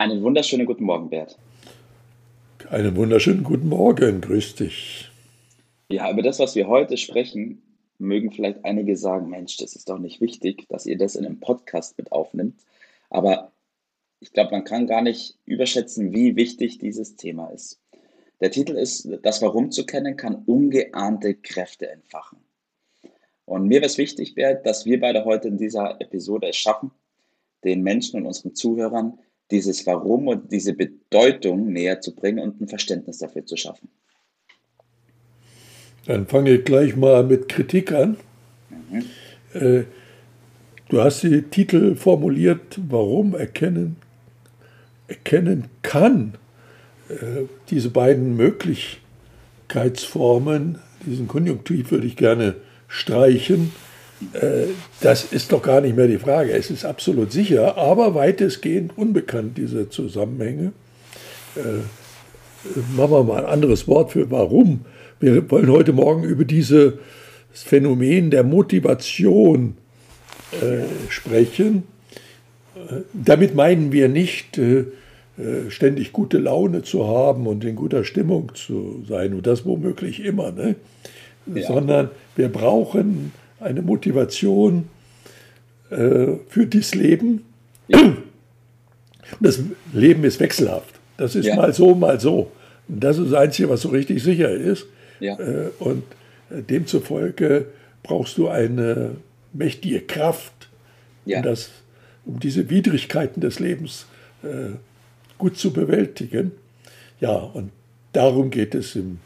Einen wunderschönen guten Morgen, Bert. Einen wunderschönen guten Morgen, grüß dich. Ja, über das, was wir heute sprechen, mögen vielleicht einige sagen, Mensch, das ist doch nicht wichtig, dass ihr das in einem Podcast mit aufnimmt. Aber ich glaube, man kann gar nicht überschätzen, wie wichtig dieses Thema ist. Der Titel ist, das Warum zu kennen, kann ungeahnte Kräfte entfachen. Und mir wäre es wichtig, Bert, dass wir beide heute in dieser Episode es schaffen, den Menschen und unseren Zuhörern dieses Warum und diese Bedeutung näher zu bringen und ein Verständnis dafür zu schaffen. Dann fange ich gleich mal mit Kritik an. Mhm. Äh, du hast die Titel formuliert, warum erkennen, erkennen kann. Äh, diese beiden Möglichkeitsformen, diesen Konjunktiv würde ich gerne streichen das ist doch gar nicht mehr die Frage. Es ist absolut sicher, aber weitestgehend unbekannt, diese Zusammenhänge. Äh, machen wir mal ein anderes Wort für warum. Wir wollen heute Morgen über dieses Phänomen der Motivation äh, sprechen. Äh, damit meinen wir nicht, äh, äh, ständig gute Laune zu haben und in guter Stimmung zu sein und das womöglich immer, ne? Ja. sondern wir brauchen eine Motivation äh, für das Leben. Ja. Das Leben ist wechselhaft. Das ist ja. mal so, mal so. Und das ist das Einzige, was so richtig sicher ist. Ja. Äh, und äh, demzufolge brauchst du eine mächtige Kraft, um, das, um diese Widrigkeiten des Lebens äh, gut zu bewältigen. Ja, und darum geht es im,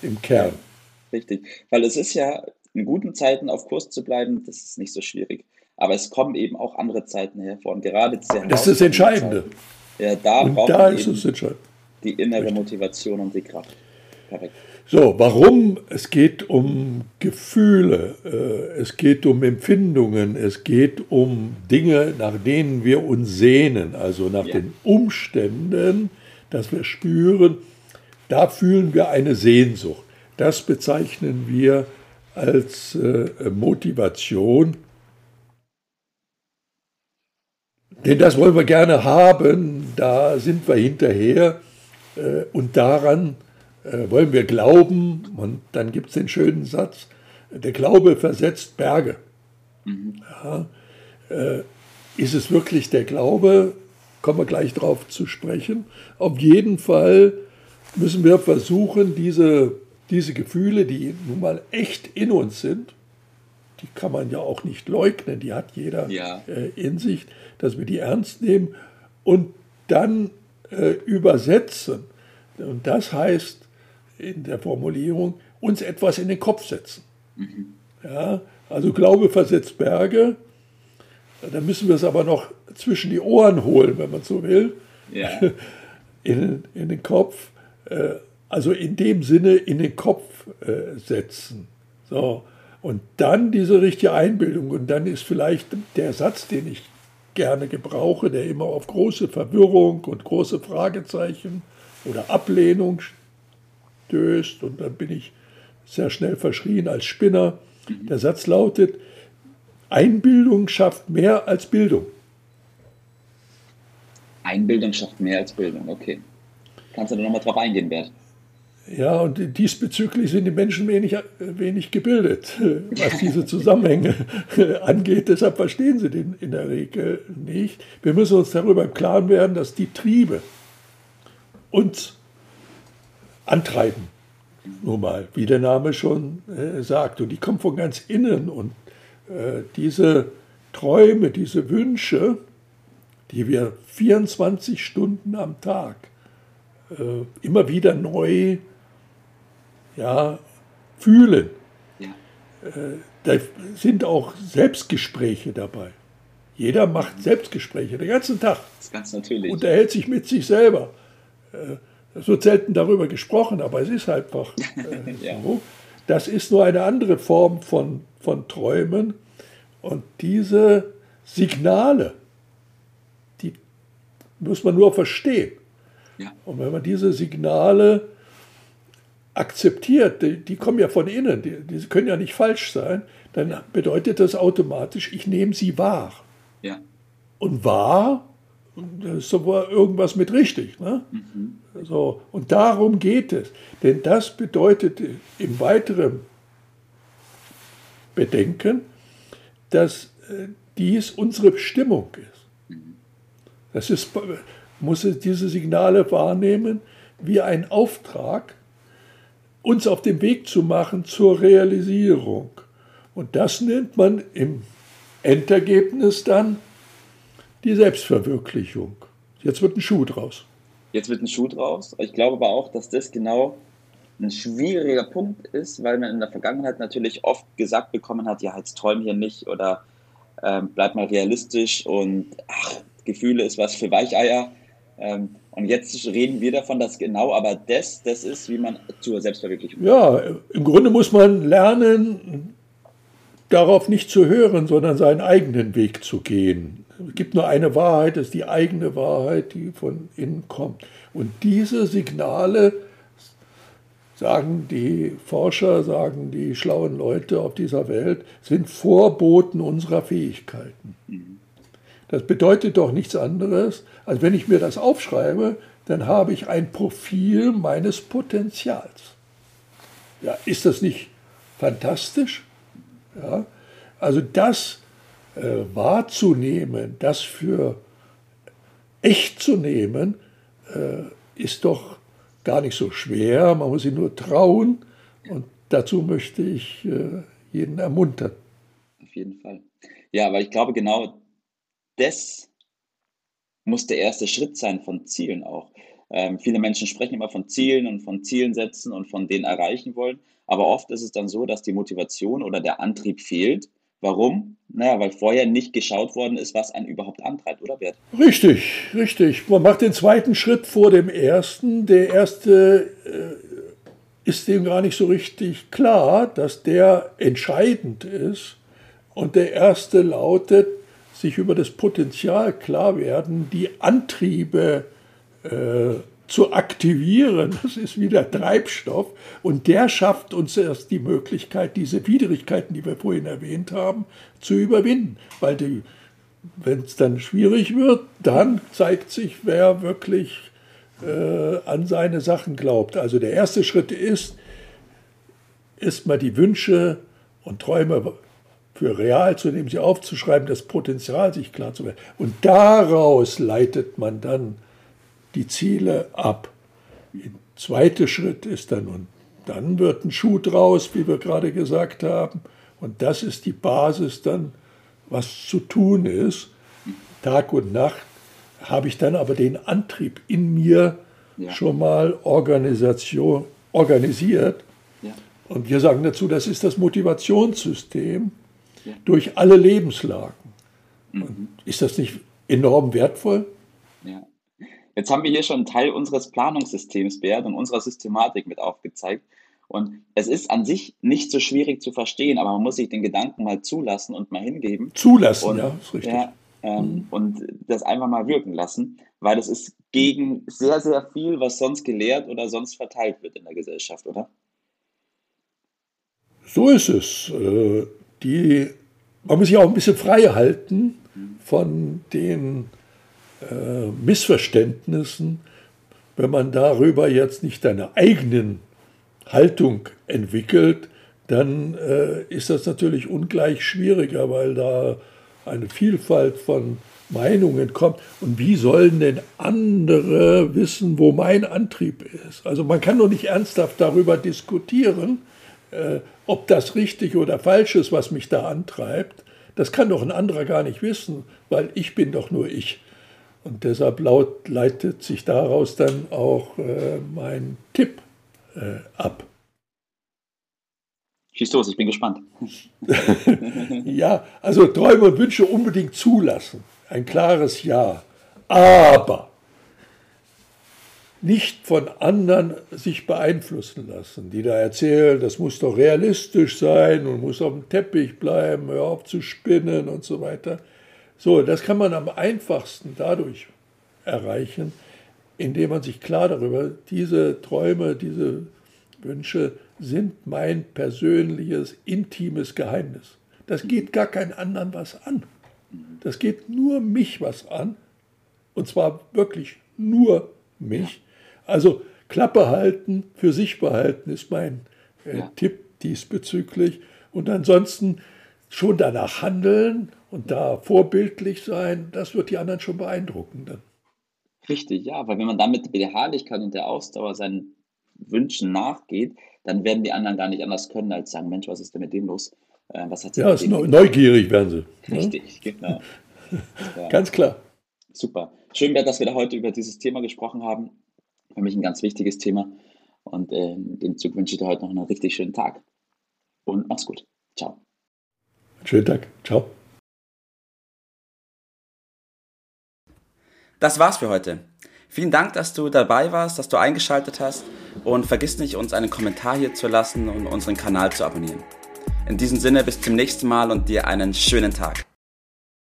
im Kern. Richtig, weil es ist ja in guten Zeiten auf Kurs zu bleiben, das ist nicht so schwierig. Aber es kommen eben auch andere Zeiten hervor. Und gerade diese Das ist das Entscheidende. Zeiten, ja, da und braucht da man ist es entscheidend. die innere Richtig. Motivation und die Kraft. Perfekt. So, warum? Es geht um Gefühle, äh, es geht um Empfindungen, es geht um Dinge, nach denen wir uns sehnen, also nach ja. den Umständen, dass wir spüren, da fühlen wir eine Sehnsucht. Das bezeichnen wir als äh, Motivation. Denn das wollen wir gerne haben, da sind wir hinterher äh, und daran äh, wollen wir glauben. Und dann gibt es den schönen Satz, der Glaube versetzt Berge. Mhm. Ja, äh, ist es wirklich der Glaube? Kommen wir gleich darauf zu sprechen. Auf jeden Fall müssen wir versuchen, diese diese Gefühle, die nun mal echt in uns sind, die kann man ja auch nicht leugnen, die hat jeder ja. äh, in sich, dass wir die ernst nehmen und dann äh, übersetzen. Und das heißt in der Formulierung, uns etwas in den Kopf setzen. Mhm. Ja, also Glaube versetzt Berge, da müssen wir es aber noch zwischen die Ohren holen, wenn man so will, ja. in, in den Kopf. Äh, also in dem Sinne in den Kopf äh, setzen. So. Und dann diese richtige Einbildung. Und dann ist vielleicht der Satz, den ich gerne gebrauche, der immer auf große Verwirrung und große Fragezeichen oder Ablehnung stößt. Und dann bin ich sehr schnell verschrien als Spinner. Der Satz lautet, Einbildung schafft mehr als Bildung. Einbildung schafft mehr als Bildung, okay. Kannst du da nochmal drauf eingehen, Bert? Ja, und diesbezüglich sind die Menschen wenig, wenig gebildet, was diese Zusammenhänge angeht. Deshalb verstehen sie den in der Regel nicht. Wir müssen uns darüber im Klaren werden, dass die Triebe uns antreiben. Nur mal, wie der Name schon äh, sagt. Und die kommen von ganz innen. Und äh, diese Träume, diese Wünsche, die wir 24 Stunden am Tag äh, immer wieder neu ja, fühlen. Ja. Äh, da sind auch Selbstgespräche dabei. Jeder macht Selbstgespräche den ganzen Tag. Das ist ganz natürlich. Unterhält sich mit sich selber. es wird selten darüber gesprochen, aber es ist einfach äh, ja. so. Das ist nur eine andere Form von, von Träumen. Und diese Signale, die muss man nur verstehen. Ja. Und wenn man diese Signale akzeptiert, die, die kommen ja von innen, die, die, können ja nicht falsch sein, dann bedeutet das automatisch, ich nehme sie wahr. Ja. Und wahr, das ist sogar irgendwas mit richtig. Ne? Mhm. So, und darum geht es. Denn das bedeutet im weiteren Bedenken, dass äh, dies unsere Bestimmung ist. Das ist, muss es diese Signale wahrnehmen wie ein Auftrag, uns auf den Weg zu machen zur Realisierung. Und das nennt man im Endergebnis dann die Selbstverwirklichung. Jetzt wird ein Schuh draus. Jetzt wird ein Schuh draus. Ich glaube aber auch, dass das genau ein schwieriger Punkt ist, weil man in der Vergangenheit natürlich oft gesagt bekommen hat, ja, jetzt träum hier nicht oder ähm, bleib mal realistisch und ach, Gefühle ist was für Weicheier. Ähm, und jetzt reden wir davon, dass genau aber das, das ist, wie man zur Selbstverwirklichung kommt. Ja, im Grunde muss man lernen, darauf nicht zu hören, sondern seinen eigenen Weg zu gehen. Es gibt nur eine Wahrheit, das ist die eigene Wahrheit, die von innen kommt. Und diese Signale, sagen die Forscher, sagen die schlauen Leute auf dieser Welt, sind Vorboten unserer Fähigkeiten. Das bedeutet doch nichts anderes, als wenn ich mir das aufschreibe, dann habe ich ein Profil meines Potenzials. Ja, ist das nicht fantastisch? Ja, also das äh, wahrzunehmen, das für echt zu nehmen, äh, ist doch gar nicht so schwer. Man muss sich nur trauen. Und dazu möchte ich äh, jeden ermuntern. Auf jeden Fall. Ja, aber ich glaube, genau das muss der erste Schritt sein von Zielen auch. Ähm, viele Menschen sprechen immer von Zielen und von Zielen setzen und von denen erreichen wollen. Aber oft ist es dann so, dass die Motivation oder der Antrieb fehlt Warum? Naja, weil vorher nicht geschaut worden ist, was einen überhaupt antreibt, oder Bert? Richtig, richtig. Man macht den zweiten Schritt vor dem ersten. Der erste äh, ist dem gar nicht so richtig klar, dass der entscheidend ist. Und der erste lautet, sich über das Potenzial klar werden, die Antriebe äh, zu aktivieren. Das ist wieder Treibstoff. Und der schafft uns erst die Möglichkeit, diese Widrigkeiten, die wir vorhin erwähnt haben, zu überwinden. Weil wenn es dann schwierig wird, dann zeigt sich, wer wirklich äh, an seine Sachen glaubt. Also der erste Schritt ist, erstmal die Wünsche und Träume für real zu nehmen, sie aufzuschreiben, das Potenzial sich klar zu werden. Und daraus leitet man dann die Ziele ab. Der zweite Schritt ist dann, und dann wird ein Schuh draus, wie wir gerade gesagt haben. Und das ist die Basis dann, was zu tun ist. Tag und Nacht habe ich dann aber den Antrieb in mir ja. schon mal Organisation, organisiert. Ja. Und wir sagen dazu, das ist das Motivationssystem. Durch alle Lebenslagen. Mhm. ist das nicht enorm wertvoll? Ja. Jetzt haben wir hier schon einen Teil unseres Planungssystems, Bert, und unserer Systematik mit aufgezeigt. Und es ist an sich nicht so schwierig zu verstehen, aber man muss sich den Gedanken mal zulassen und mal hingeben. Zulassen, und, ja, ist richtig. Ja, ähm, mhm. Und das einfach mal wirken lassen, weil das ist gegen sehr, sehr viel, was sonst gelehrt oder sonst verteilt wird in der Gesellschaft, oder? So ist es. Die, man muss sich auch ein bisschen frei halten von den äh, Missverständnissen, wenn man darüber jetzt nicht eine eigenen Haltung entwickelt, dann äh, ist das natürlich ungleich schwieriger, weil da eine Vielfalt von Meinungen kommt. Und wie sollen denn andere wissen, wo mein Antrieb ist? Also man kann doch nicht ernsthaft darüber diskutieren, äh, ob das richtig oder falsch ist, was mich da antreibt. Das kann doch ein anderer gar nicht wissen, weil ich bin doch nur ich. Und deshalb laut, leitet sich daraus dann auch äh, mein Tipp äh, ab. Schieß los, ich bin gespannt. ja, also Träume und Wünsche unbedingt zulassen. Ein klares Ja. Aber nicht von anderen sich beeinflussen lassen, die da erzählen, das muss doch realistisch sein und muss auf dem Teppich bleiben, hör auf zu spinnen und so weiter. So, das kann man am einfachsten dadurch erreichen, indem man sich klar darüber, diese Träume, diese Wünsche sind mein persönliches, intimes Geheimnis. Das geht gar keinen anderen was an. Das geht nur mich was an. Und zwar wirklich nur mich. Also Klappe halten, für sich behalten ist mein äh, ja. Tipp diesbezüglich. Und ansonsten schon danach handeln und da vorbildlich sein, das wird die anderen schon beeindrucken dann. Richtig, ja, weil wenn man damit der Beharrlichkeit und der Ausdauer seinen Wünschen nachgeht, dann werden die anderen gar nicht anders können, als sagen, Mensch, was ist denn mit dem los? Äh, was hat ja, neugierig werden sie. Ne? Richtig, ja? genau. Ja. Ganz klar. Super. Schön wäre, dass wir da heute über dieses Thema gesprochen haben. Für mich ein ganz wichtiges Thema. Und äh, dem Zug wünsche ich dir heute noch einen richtig schönen Tag. Und mach's gut. Ciao. Schönen Tag. Ciao. Das war's für heute. Vielen Dank, dass du dabei warst, dass du eingeschaltet hast und vergiss nicht, uns einen Kommentar hier zu lassen und unseren Kanal zu abonnieren. In diesem Sinne bis zum nächsten Mal und dir einen schönen Tag.